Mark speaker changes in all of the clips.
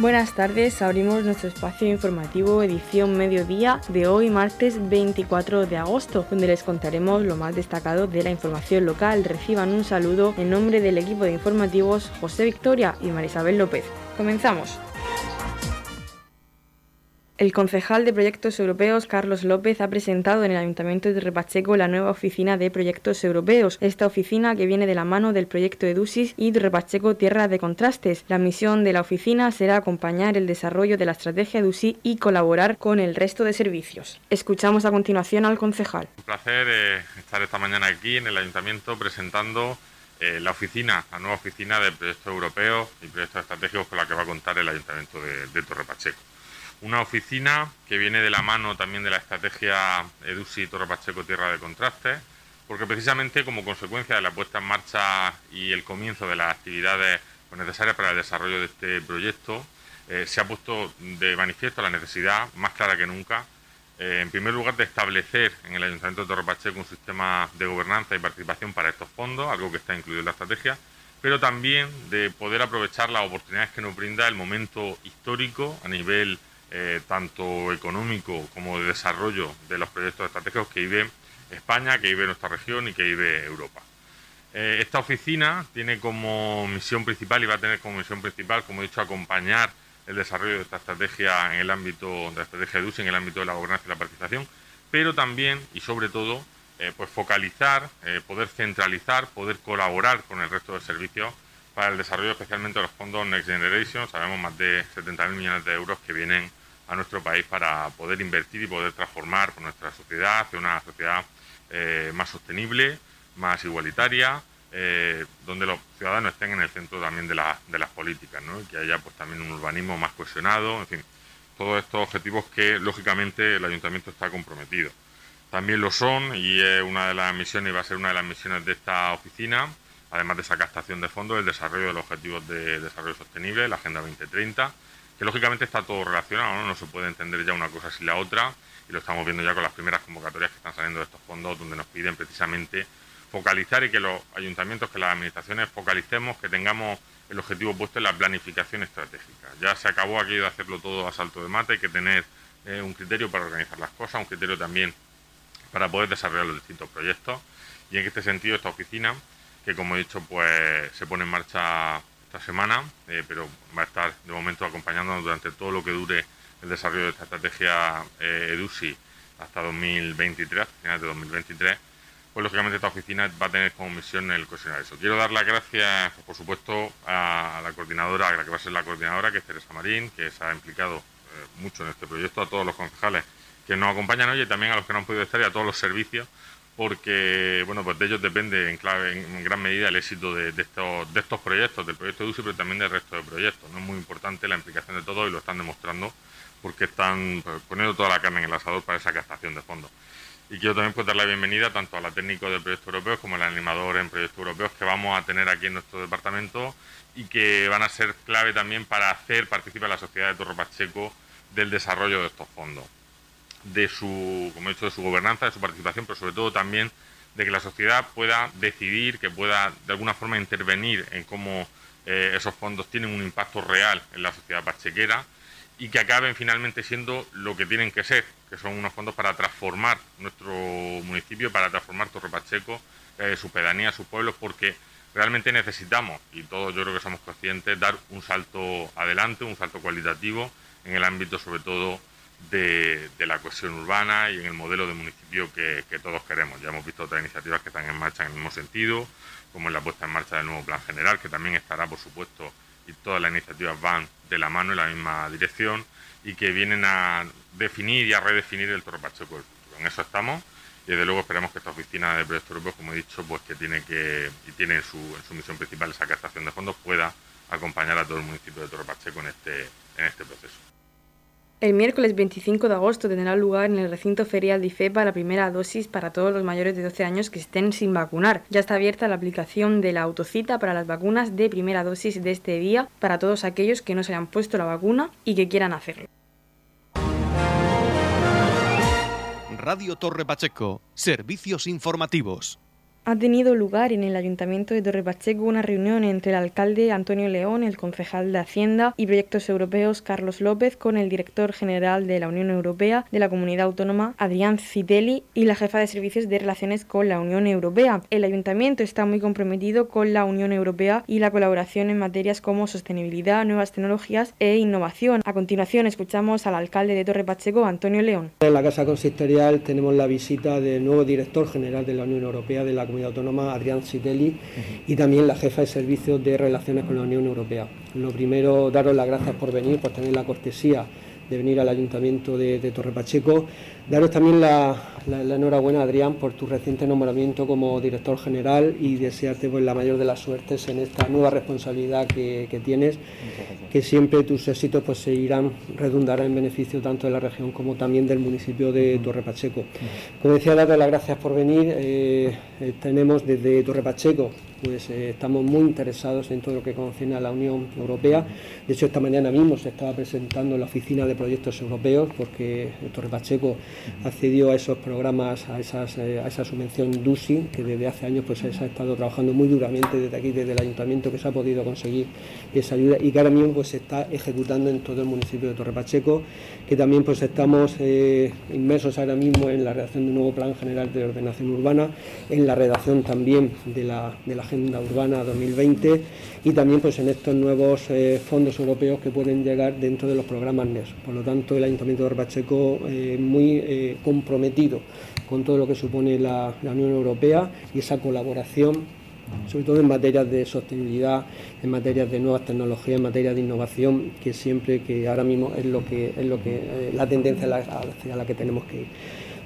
Speaker 1: Buenas tardes, abrimos nuestro espacio informativo edición mediodía de hoy martes 24 de agosto, donde les contaremos lo más destacado de la información local. Reciban un saludo en nombre del equipo de informativos José Victoria y Marisabel López. Comenzamos. El concejal de Proyectos Europeos, Carlos López, ha presentado en el Ayuntamiento de Repacheco la nueva oficina de Proyectos Europeos. Esta oficina, que viene de la mano del proyecto EDUSIS y de Repacheco Tierra de Contrastes. La misión de la oficina será acompañar el desarrollo de la estrategia EDUSI y colaborar con el resto de servicios. Escuchamos a continuación al concejal.
Speaker 2: Un placer eh, estar esta mañana aquí en el Ayuntamiento presentando eh, la oficina, la nueva oficina de Proyectos Europeos y Proyectos Estratégicos con la que va a contar el Ayuntamiento de, de Torre Pacheco una oficina que viene de la mano también de la estrategia EDUSI Torre Pacheco Tierra de Contraste, porque precisamente como consecuencia de la puesta en marcha y el comienzo de las actividades necesarias para el desarrollo de este proyecto, eh, se ha puesto de manifiesto la necesidad, más clara que nunca, eh, en primer lugar, de establecer en el Ayuntamiento de Torre Pacheco un sistema de gobernanza y participación para estos fondos, algo que está incluido en la estrategia, pero también de poder aprovechar las oportunidades que nos brinda el momento histórico a nivel eh, tanto económico como de desarrollo de los proyectos estratégicos que vive España, que vive nuestra región y que vive Europa. Eh, esta oficina tiene como misión principal y va a tener como misión principal, como he dicho, acompañar el desarrollo de esta estrategia en el ámbito de la estrategia de UCI, en el ámbito de la gobernanza y la participación, pero también y sobre todo eh, pues focalizar, poder centralizar, poder colaborar con el resto de servicios para el desarrollo especialmente de los fondos Next Generation. Sabemos más de 70.000 millones de euros que vienen a nuestro país para poder invertir y poder transformar nuestra sociedad hacia una sociedad eh, más sostenible, más igualitaria, eh, donde los ciudadanos estén en el centro también de, de las políticas, ¿no? y que haya pues también un urbanismo más cohesionado, en fin, todos estos objetivos que lógicamente el ayuntamiento está comprometido. También lo son y es una de las misiones y va a ser una de las misiones de esta oficina, además de esa captación de fondos, el desarrollo de los objetivos de desarrollo sostenible, la Agenda 2030 que lógicamente está todo relacionado, ¿no? se puede entender ya una cosa sin la otra, y lo estamos viendo ya con las primeras convocatorias que están saliendo de estos fondos, donde nos piden precisamente focalizar y que los ayuntamientos, que las administraciones focalicemos, que tengamos el objetivo puesto en la planificación estratégica. Ya se acabó aquello de hacerlo todo a salto de mate, hay que tener eh, un criterio para organizar las cosas, un criterio también para poder desarrollar los distintos proyectos. Y en este sentido, esta oficina, que como he dicho, pues se pone en marcha esta semana, eh, pero va a estar de momento acompañándonos durante todo lo que dure el desarrollo de esta estrategia eh, EDUSI hasta 2023, hasta finales de 2023, pues lógicamente esta oficina va a tener como misión el cohesionar eso. Quiero dar las gracias, por supuesto, a la coordinadora, a la que va a ser la coordinadora, que es Teresa Marín, que se ha implicado eh, mucho en este proyecto, a todos los concejales que nos acompañan hoy y también a los que no han podido estar y a todos los servicios porque bueno pues de ellos depende en clave en, gran medida el éxito de, estos de estos proyectos del proyecto de UCI pero también del resto de proyectos. No es muy importante la implicación de todos y lo están demostrando porque están pues, poniendo toda la carne en el asador para esa captación de fondos. Y quiero también pues, dar la bienvenida tanto a la técnico del proyecto europeo como al animador en proyectos europeos que vamos a tener aquí en nuestro departamento y que van a ser clave también para hacer participar a la sociedad de Torre Pacheco del desarrollo de estos fondos de su, como he dicho, de su gobernanza, de su participación, pero sobre todo también de que la sociedad pueda decidir, que pueda de alguna forma intervenir en cómo eh, esos fondos tienen un impacto real en la sociedad pachequera y que acaben finalmente siendo lo que tienen que ser, que son unos fondos para transformar nuestro municipio, para transformar Torre Pacheco, eh, su pedanía, sus pueblos, porque realmente necesitamos, y todos yo creo que somos conscientes, dar un salto adelante, un salto cualitativo en el ámbito sobre todo de, la cohesión urbana y en el modelo de municipio que, todos queremos. Ya hemos visto otras iniciativas que están en marcha en el mismo sentido, como en la puesta en marcha del nuevo plan general, que también estará, por supuesto, y todas las iniciativas van de la mano en la misma dirección y que vienen a definir y a redefinir el Torre Pacheco En eso estamos y desde luego esperamos que esta oficina de proyectos europeos, como he dicho, pues que tiene que y tiene en su, en su misión principal esa captación de fondos, pueda acompañar a todo el municipio de Torre Pacheco en este, en este proceso.
Speaker 1: El miércoles 25 de agosto tendrá lugar en el recinto ferial de IFEPA la primera dosis para todos los mayores de 12 años que estén sin vacunar. Ya está abierta la aplicación de la autocita para las vacunas de primera dosis de este día para todos aquellos que no se hayan puesto la vacuna y que quieran hacerlo.
Speaker 3: Radio Torre Pacheco, servicios informativos.
Speaker 1: Ha tenido lugar en el Ayuntamiento de Torre Pacheco una reunión entre el alcalde Antonio León, el concejal de Hacienda y Proyectos Europeos Carlos López con el director general de la Unión Europea de la Comunidad Autónoma Adrián Citelli y la jefa de servicios de relaciones con la Unión Europea. El Ayuntamiento está muy comprometido con la Unión Europea y la colaboración en materias como sostenibilidad, nuevas tecnologías e innovación. A continuación escuchamos al alcalde de Torre Pacheco, Antonio León.
Speaker 3: En la Casa Consistorial tenemos la visita del nuevo director general de la Unión Europea de la Comunidad Autónoma, Adrián Citelli, y también la jefa de servicios de relaciones con la Unión Europea. Lo primero, daros las gracias por venir, por tener la cortesía de venir al Ayuntamiento de, Torre Pacheco. Daros también la, enhorabuena, Adrián, por tu reciente nombramiento como director general y desearte pues, la mayor de las suertes en esta nueva responsabilidad que, tienes, que siempre tus éxitos pues, seguirán, redundarán en beneficio tanto de la región como también del municipio de Torre Pacheco. Como decía, daros las gracias por venir. Eh, eh, tenemos desde Torre Pacheco pues eh, estamos muy interesados en todo lo que concierne a la Unión Europea. De hecho, esta mañana mismo se estaba presentando la oficina de proyectos europeos porque Torre Pacheco accedió a esos programas, a, esas, eh, a esa subvención DUSI, que desde hace años pues, se ha estado trabajando muy duramente desde aquí, desde el ayuntamiento, que se ha podido conseguir esa ayuda y que ahora mismo pues, se está ejecutando en todo el municipio de Torre Pacheco, que también pues, estamos eh, inmersos ahora mismo en la redacción de un nuevo plan general de ordenación urbana, en la redacción también de la, de la Agenda Urbana 2020 y también pues, en estos nuevos eh, fondos europeos que pueden llegar dentro de los programas NES. Por lo tanto, el Ayuntamiento de Orbacheco eh, muy eh, comprometido con todo lo que supone la, Unión Europea y esa colaboración sobre todo en materia de sostenibilidad, en materia de nuevas tecnologías, en materia de innovación, que siempre que ahora mismo es lo que es lo que la tendencia hacia la que tenemos que ir.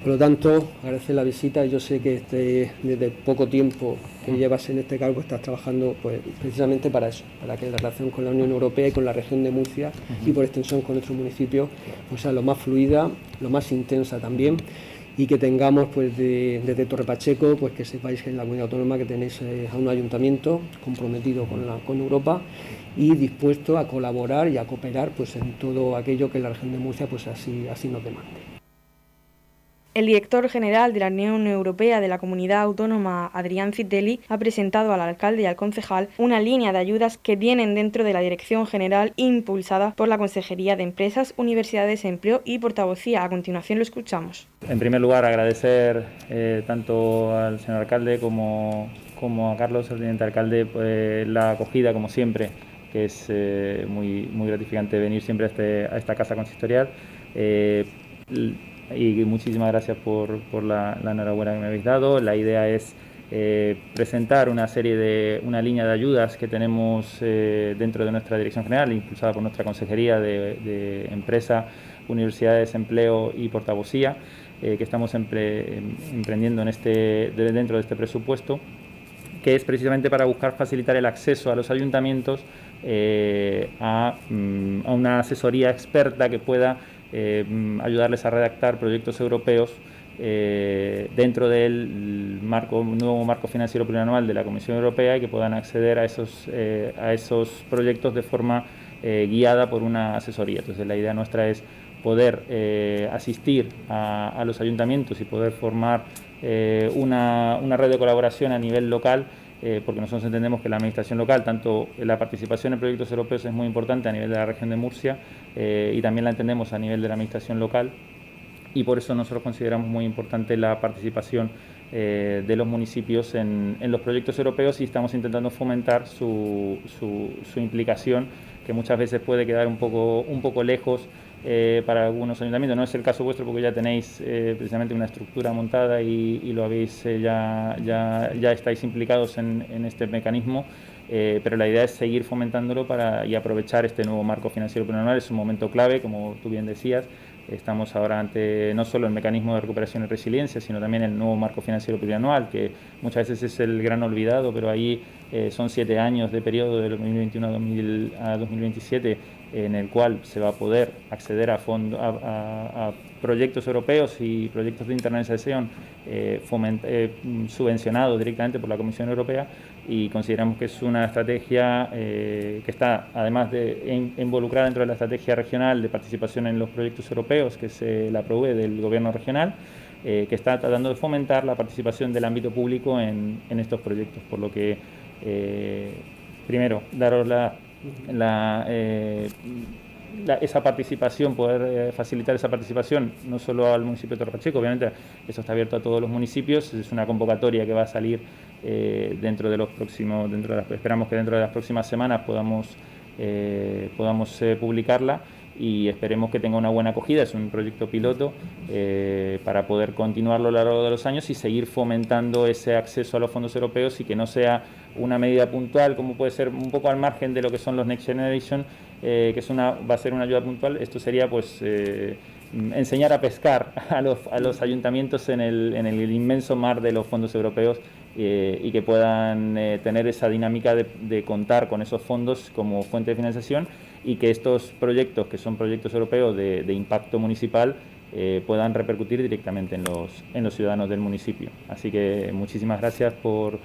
Speaker 3: Por lo tanto, agradecer la visita. Yo sé que este, desde poco tiempo que llevas en este cargo estás trabajando pues, precisamente para eso, para que la relación con la Unión Europea y con la región de Murcia y por extensión con nuestro municipio pues, sea lo más fluida, lo más intensa también y que tengamos pues desde Torre Pacheco pues que sepáis que en la comunidad autónoma que tenéis eh, a un ayuntamiento comprometido con, la, con Europa y dispuesto a colaborar y a cooperar pues en todo aquello que la región de Murcia pues así, así nos demande.
Speaker 1: El director general de la Unión Europea de la Comunidad Autónoma, Adrián Citelli, ha presentado al alcalde y al concejal una línea de ayudas que vienen dentro de la Dirección General impulsada por la Consejería de Empresas, Universidades, Empleo y Portavocía. A continuación lo escuchamos.
Speaker 4: En primer lugar, agradecer eh, tanto al señor alcalde como, como a Carlos, el teniente alcalde, pues, la acogida, como siempre, que es eh, muy, muy gratificante venir siempre a, este, a esta casa consistorial. Eh, y muchísimas gracias por, la, enhorabuena que me habéis dado. La idea es eh, presentar una serie de, una línea de ayudas que tenemos eh, dentro de nuestra dirección general, impulsada por nuestra Consejería de, Empresa, Universidades, Empleo y Portavocía, eh, que estamos emprendiendo en este, dentro de este presupuesto, que es precisamente para buscar facilitar el acceso a los ayuntamientos mm, a una asesoría experta que pueda eh, ayudarles a redactar proyectos europeos eh, dentro del marco, nuevo marco financiero plurianual de la Comisión Europea y que puedan acceder a esos, eh, a esos proyectos de forma guiada por una asesoría. Entonces la idea nuestra es poder asistir a, los ayuntamientos y poder formar una, una red de colaboración a nivel local eh, porque nosotros entendemos que la administración local, tanto la participación en proyectos europeos es muy importante a nivel de la región de Murcia eh, y también la entendemos a nivel de la administración local y por eso nosotros consideramos muy importante la participación eh, de los municipios en, los proyectos europeos y estamos intentando fomentar su, su, implicación, que muchas veces puede quedar un poco, un poco lejos eh, para algunos ayuntamientos. No es el caso vuestro porque ya tenéis eh, precisamente una estructura montada y, lo habéis eh, ya, ya, ya, estáis implicados en, este mecanismo, pero la idea es seguir fomentándolo para, y aprovechar este nuevo marco financiero plurianual. Es un momento clave, como tú bien decías. Estamos ahora ante no solo el mecanismo de recuperación y resiliencia, sino también el nuevo marco financiero plurianual, que muchas veces es el gran olvidado, pero ahí son siete años de periodo de 2021 a 2027 en el cual se va a poder acceder a, fondo, a, proyectos europeos y proyectos de internacionalización eh, eh, subvencionados directamente por la Comisión Europea y consideramos que es una estrategia eh, que está además de involucrada dentro de la estrategia regional de participación en los proyectos europeos que se la provee del gobierno regional que está tratando de fomentar la participación del ámbito público en, en estos proyectos, por lo que primero daros la, la esa participación, poder eh, facilitar esa participación, no solo al municipio de Torre obviamente eso está abierto a todos los municipios, es una convocatoria que va a salir eh, dentro de los próximos, dentro de esperamos que dentro de las próximas semanas podamos, eh, podamos publicarla y esperemos que tenga una buena acogida. Es un proyecto piloto para poder continuarlo a lo largo de los años y seguir fomentando ese acceso a los fondos europeos y que no sea una medida puntual, como puede ser un poco al margen de lo que son los Next Generation, eh, que es una, va a ser una ayuda puntual. Esto sería pues eh, enseñar a pescar a los, a los ayuntamientos en el, en el, inmenso mar de los fondos europeos eh, y que puedan tener esa dinámica de, de, contar con esos fondos como fuente de financiación y que estos proyectos, que son proyectos europeos de, impacto municipal, puedan repercutir directamente en los, en los ciudadanos del municipio. Así que muchísimas gracias por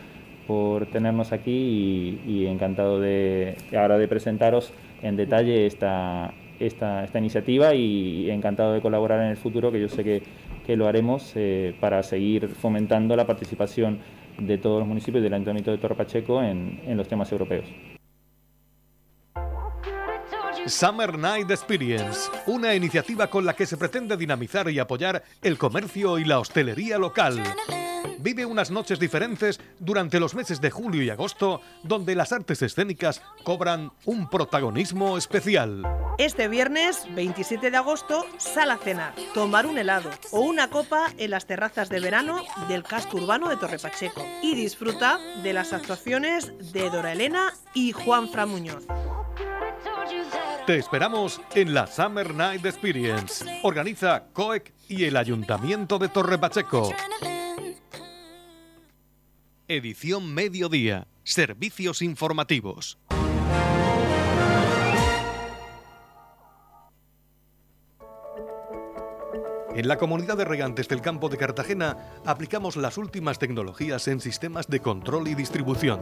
Speaker 4: por tenernos aquí y, encantado de ahora de presentaros en detalle esta, esta, esta, iniciativa y encantado de colaborar en el futuro, que yo sé que, que lo haremos eh, para seguir fomentando la participación de todos los municipios del Ayuntamiento de Torre Pacheco en, en los temas europeos.
Speaker 5: Summer Night Experience, una iniciativa con la que se pretende dinamizar y apoyar el comercio y la hostelería local vive unas noches diferentes durante los meses de julio y agosto, donde las artes escénicas cobran un protagonismo especial.
Speaker 6: Este viernes 27 de agosto, sal a cenar, tomar un helado o una copa en las terrazas de verano del casco urbano de Torre Pacheco y disfruta de las actuaciones de Dora Elena y Juan Fra Muñoz.
Speaker 5: Te esperamos en la Summer Night Experience. Organiza COEC y el Ayuntamiento de Torre Pacheco. Edición Mediodía. Servicios informativos. En la comunidad de regantes del campo de Cartagena aplicamos las últimas tecnologías en sistemas de control y distribución,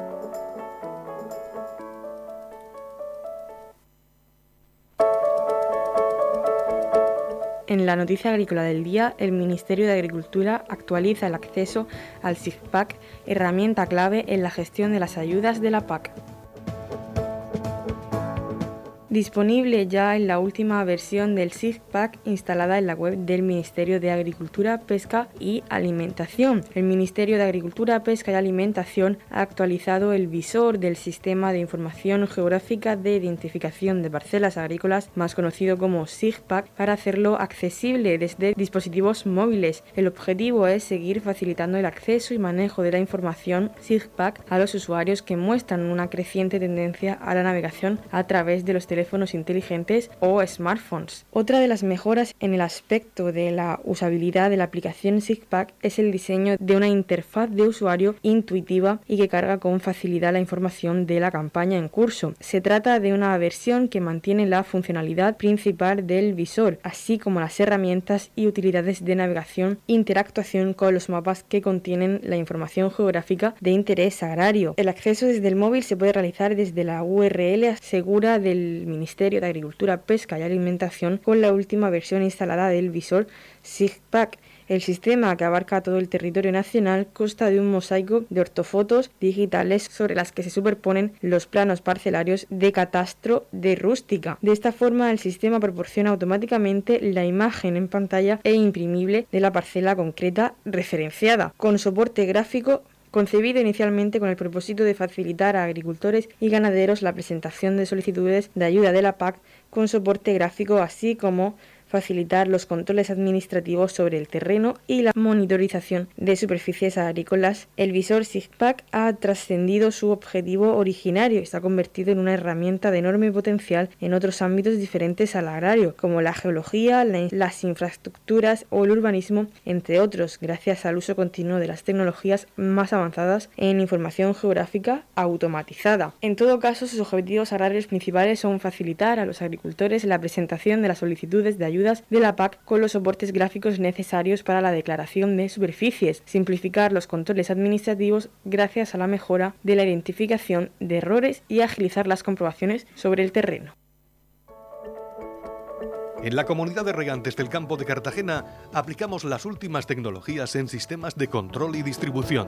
Speaker 1: En la noticia agrícola del día, el Ministerio de Agricultura actualiza el acceso al SIGPAC, herramienta clave en la gestión de las ayudas de la PAC. Disponible ya en la última versión del SIGPAC instalada en la web del Ministerio de Agricultura, Pesca y Alimentación. El Ministerio de Agricultura, Pesca y Alimentación ha actualizado el visor del Sistema de Información Geográfica de Identificación de Parcelas Agrícolas, más conocido como SIGPAC, para hacerlo accesible desde dispositivos móviles. El objetivo es seguir facilitando el acceso y manejo de la información SIGPAC a los usuarios que muestran una creciente tendencia a la navegación a través de los teléfonos teléfonos inteligentes o smartphones. Otra de las mejoras en el aspecto de la usabilidad de la aplicación SIGPAC es el diseño de una interfaz de usuario intuitiva y que carga con facilidad la información de la campaña en curso. Se trata de una versión que mantiene la funcionalidad principal del visor, así como las herramientas y utilidades de navegación e interactuación con los mapas que contienen la información geográfica de interés agrario. El acceso desde el móvil se puede realizar desde la URL segura del Ministerio de Agricultura, Pesca y Alimentación con la última versión instalada del visor SIGPAC. El sistema, que abarca todo el territorio nacional, consta de un mosaico de ortofotos digitales sobre las que se superponen los planos parcelarios de catastro de rústica. De esta forma, el sistema proporciona automáticamente la imagen en pantalla e imprimible de la parcela concreta referenciada, con soporte gráfico concebido inicialmente con el propósito de facilitar a agricultores y ganaderos la presentación de solicitudes de ayuda de la PAC con soporte gráfico, así como facilitar los controles administrativos sobre el terreno y la monitorización de superficies agrícolas. El visor SIGPAC ha trascendido su objetivo originario y se ha convertido en una herramienta de enorme potencial en otros ámbitos diferentes al agrario, como la geología, las infraestructuras o el urbanismo, entre otros, gracias al uso continuo de las tecnologías más avanzadas en información geográfica automatizada. En todo caso, sus objetivos agrarios principales son facilitar a los agricultores la presentación de las solicitudes de ayudas de la PAC con los soportes gráficos necesarios para la declaración de superficies, simplificar los controles administrativos gracias a la mejora de la identificación de errores y agilizar las comprobaciones sobre el terreno.
Speaker 5: En la comunidad de regantes del campo de Cartagena aplicamos las últimas tecnologías en sistemas de control y distribución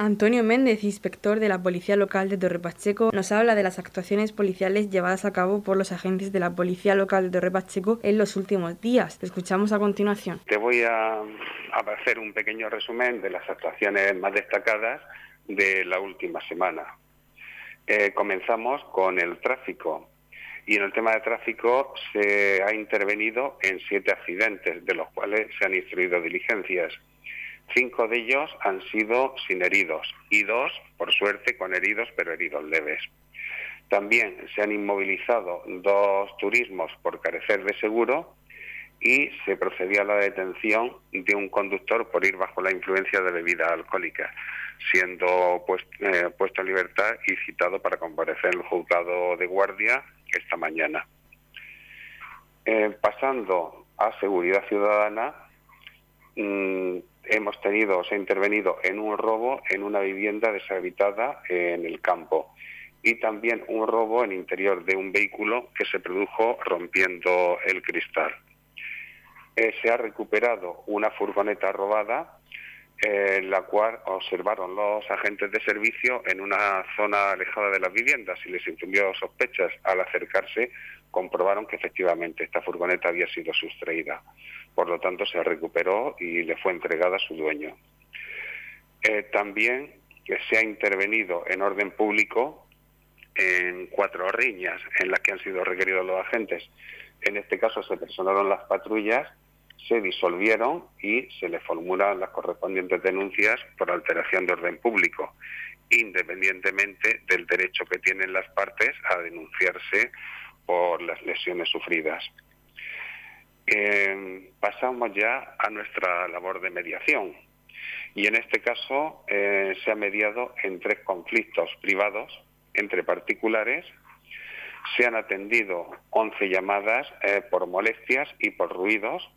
Speaker 1: Antonio Méndez, inspector de la Policía Local de Torre Pacheco, nos habla de las actuaciones policiales llevadas a cabo por los agentes de la Policía Local de Torre Pacheco en los últimos días. escuchamos a continuación.
Speaker 7: Te voy a, hacer un pequeño resumen de las actuaciones más destacadas de la última semana. Eh, comenzamos con el tráfico. Y en el tema de tráfico se ha intervenido en siete accidentes, de los cuales se han instruido diligencias. Cinco de ellos han sido sin heridos y dos, por suerte, con heridos, pero heridos leves. También se han inmovilizado dos turismos por carecer de seguro y se procedió a la detención de un conductor por ir bajo la influencia de bebida alcohólica, siendo eh, puesto en libertad y citado para comparecer en el juzgado de guardia esta mañana. Eh, pasando a seguridad ciudadana, mm, hemos tenido, se ha intervenido en un robo en una vivienda deshabitada en el campo y también un robo en interior de un vehículo que se produjo rompiendo el cristal. Eh, se ha recuperado una furgoneta robada, eh, la cual observaron los agentes de servicio en una zona alejada de las viviendas y les infundió sospechas. Al acercarse, comprobaron que efectivamente esta furgoneta había sido sustraída por lo tanto se recuperó y le fue entregada a su dueño. Eh, también se ha intervenido en orden público en cuatro riñas en las que han sido requeridos los agentes. En este caso se personaron las patrullas, se disolvieron y se le formulan las correspondientes denuncias por alteración de orden público, independientemente del derecho que tienen las partes a denunciarse por las lesiones sufridas. Eh, pasamos ya a nuestra labor de mediación. Y en este caso eh, se ha mediado en tres conflictos privados entre particulares. Se han atendido 11 llamadas eh, por molestias y por ruidos.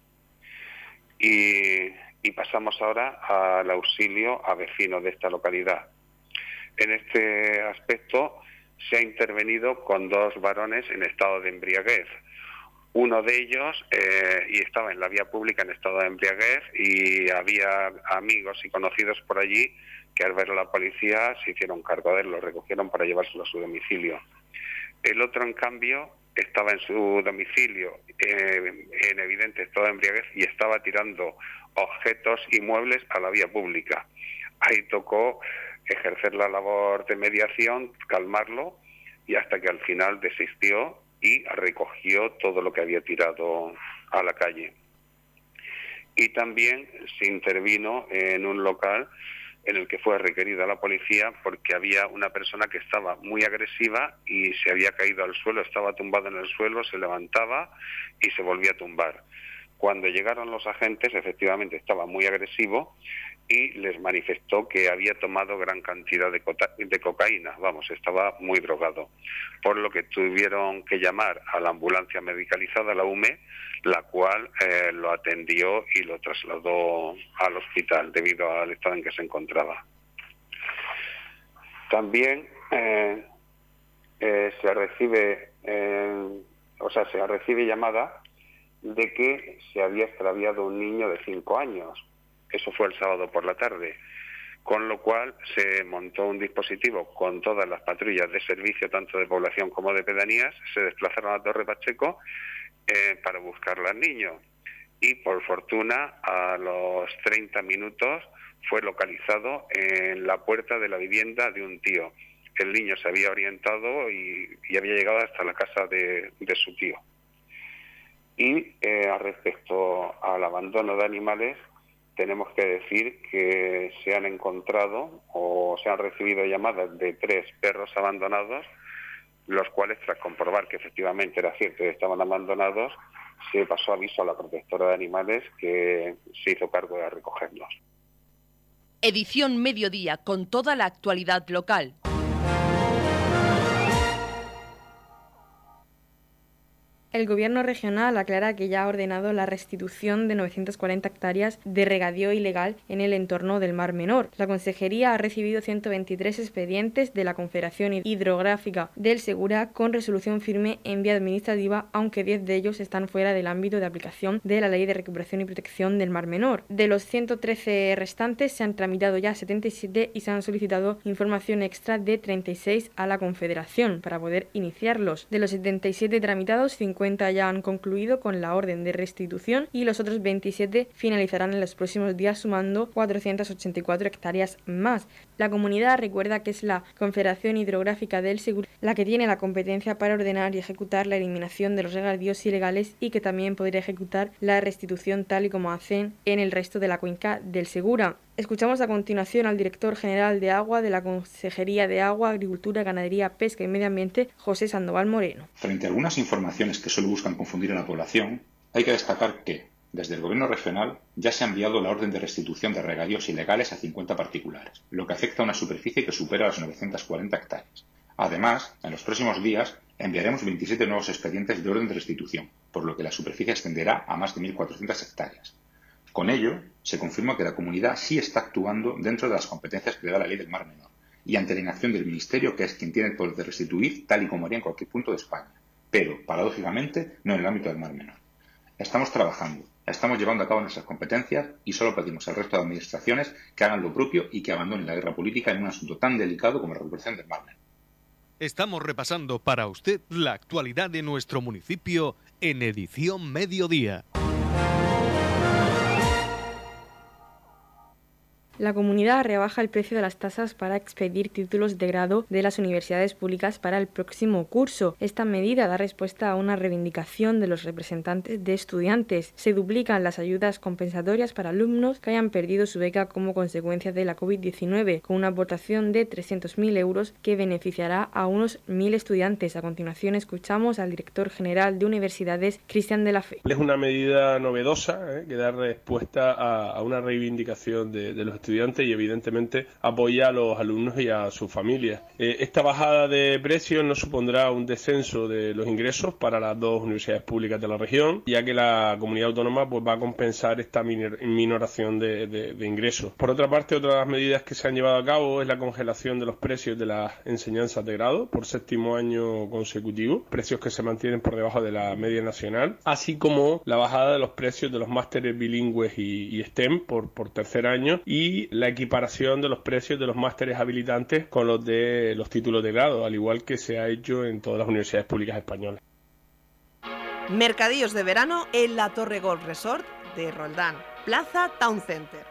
Speaker 7: Y pasamos ahora al auxilio a vecinos de esta localidad. En este aspecto se ha intervenido con dos varones en estado de embriaguez uno de ellos eh, y estaba en la vía pública en estado de embriaguez y había amigos y conocidos por allí que al ver a la policía se hicieron cargo de él, lo recogieron para llevárselo a su domicilio. El otro, en cambio, estaba en su domicilio eh, en evidente estado de embriaguez y estaba tirando objetos y muebles a la vía pública. Ahí tocó ejercer la labor de mediación, calmarlo y hasta que al final desistió y recogió todo lo que había tirado a la calle. Y también se intervino en un local en el que fue requerida la policía porque había una persona que estaba muy agresiva y se había caído al suelo, estaba tumbado en el suelo, se levantaba y se volvía a tumbar. Cuando llegaron los agentes, efectivamente estaba muy agresivo y les manifestó que había tomado gran cantidad de, cocaína, vamos, estaba muy drogado, por lo que tuvieron que llamar a la ambulancia medicalizada, la UME, la cual eh, lo atendió y lo trasladó al hospital debido al estado en que se encontraba. También eh, eh, se recibe, o sea, se recibe llamada de que se había extraviado un niño de cinco años eso fue el sábado por la tarde. con lo cual se montó un dispositivo con todas las patrullas de servicio, tanto de población como de pedanías, se desplazaron a Torre Pacheco eh, para buscar al niño. Y por fortuna, a los 30 minutos fue localizado en la puerta de la vivienda de un tío. El niño se había orientado y, había llegado hasta la casa de, su tío. Y eh, respecto al abandono de animales, tenemos que decir que se han encontrado o se han recibido llamadas de tres perros abandonados, los cuales tras comprobar que efectivamente era cierto que estaban abandonados, se pasó aviso a la protectora de animales que se hizo cargo de recogerlos.
Speaker 8: Edición Mediodía con toda la actualidad local.
Speaker 1: El Gobierno regional aclara que ya ha ordenado la restitución de 940 hectáreas de regadío ilegal en el entorno del Mar Menor. La Consejería ha recibido 123 expedientes de la Confederación Hidrográfica del Segura con resolución firme en vía administrativa, aunque 10 de ellos están fuera del ámbito de aplicación de la Ley de Recuperación y Protección del Mar Menor. De los 113 restantes se han tramitado ya 77 y se han solicitado información extra de 36 a la Confederación para poder iniciarlos. De los 77 tramitados, 50 ya han concluido con la orden de restitución y los otros 27 finalizarán en los próximos días sumando 484 hectáreas más. La comunidad recuerda que es la Confederación Hidrográfica del Seguro la que tiene la competencia para ordenar y ejecutar la eliminación de los regadíos ilegales y que también podría ejecutar la restitución tal y como hacen en el resto de la cuenca del Segura. Escuchamos a continuación al director general de Agua de la Consejería de Agua, Agricultura, Ganadería, Pesca y Medio Ambiente, José Sandoval Moreno.
Speaker 9: Frente a algunas informaciones que solo buscan confundir a la población, hay que destacar que, desde el Gobierno regional, ya se ha enviado la orden de restitución de regadíos ilegales a 50 particulares, lo que afecta a una superficie que supera las 940 hectáreas. Además, en los próximos días enviaremos 27 nuevos expedientes de orden de restitución, por lo que la superficie extenderá a más de 1.400 hectáreas. Con ello, se confirma que la comunidad sí está actuando dentro de las competencias que le da la ley del Mar Menor y ante la inacción del Ministerio, que es quien tiene el poder de restituir, tal y como haría en cualquier punto de España, pero, paradójicamente, no en el ámbito del Mar Menor. Estamos trabajando, estamos llevando a cabo nuestras competencias y solo pedimos al resto de administraciones que hagan lo propio y que abandonen la guerra política en un asunto tan delicado como la recuperación del Mar Menor.
Speaker 5: Estamos repasando para usted la actualidad de nuestro municipio en edición mediodía.
Speaker 1: La comunidad rebaja el precio de las tasas para expedir títulos de grado de las universidades públicas para el próximo curso. Esta medida da respuesta a una reivindicación de los representantes de estudiantes. Se duplican las ayudas compensatorias para alumnos que hayan perdido su beca como consecuencia de la COVID-19, con una aportación de 300.000 euros que beneficiará a unos 1.000 estudiantes. A continuación escuchamos al director general de universidades, Cristian de la Fe.
Speaker 10: Es una medida novedosa ¿eh? que da respuesta a, una reivindicación de, de los estudiantes y evidentemente apoya a los alumnos y a sus familias. Eh, esta bajada de precios no supondrá un descenso de los ingresos para las dos universidades públicas de la región, ya que la comunidad autónoma pues, va a compensar esta minoración de, ingresos. Por otra parte, otra de las medidas que se han llevado a cabo es la congelación de los precios de las enseñanzas de grado por séptimo año consecutivo, precios que se mantienen por debajo de la media nacional, así como la bajada de los precios de los másteres bilingües y, y STEM por, por tercer año y la equiparación de los precios de los másteres habilitantes con los de los títulos de grado, al igual que se ha hecho en todas las universidades públicas españolas.
Speaker 6: Mercadillos de verano en la Torre Golf Resort de Roldán, Plaza Town Center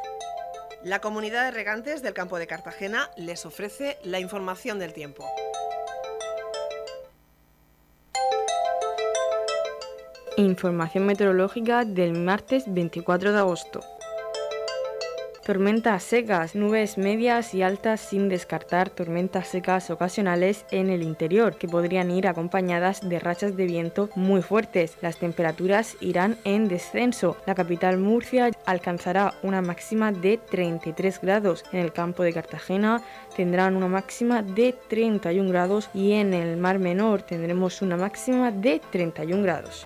Speaker 6: La comunidad de regantes del campo de Cartagena les ofrece la información del tiempo.
Speaker 1: Información meteorológica del martes 24 de agosto. Tormentas secas, nubes medias y altas sin descartar tormentas secas ocasionales en el interior, que podrían ir acompañadas de rachas de viento muy fuertes. Las temperaturas irán en descenso. La capital Murcia alcanzará una máxima de 33 grados. En el campo de Cartagena tendrán una máxima de 31 grados y en el Mar Menor tendremos una máxima de 31 grados.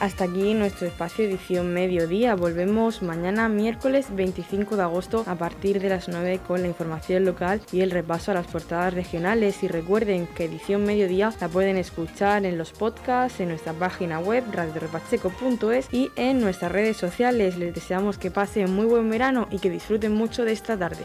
Speaker 1: Hasta aquí nuestro espacio edición mediodía. Volvemos mañana miércoles 25 de agosto a partir de las 9 con la información local y el repaso a las portadas regionales. Y recuerden que edición mediodía la pueden escuchar en los podcasts, en nuestra página web radiorepacheco.es y en nuestras redes sociales. Les deseamos que pasen muy buen verano y que disfruten mucho de esta tarde.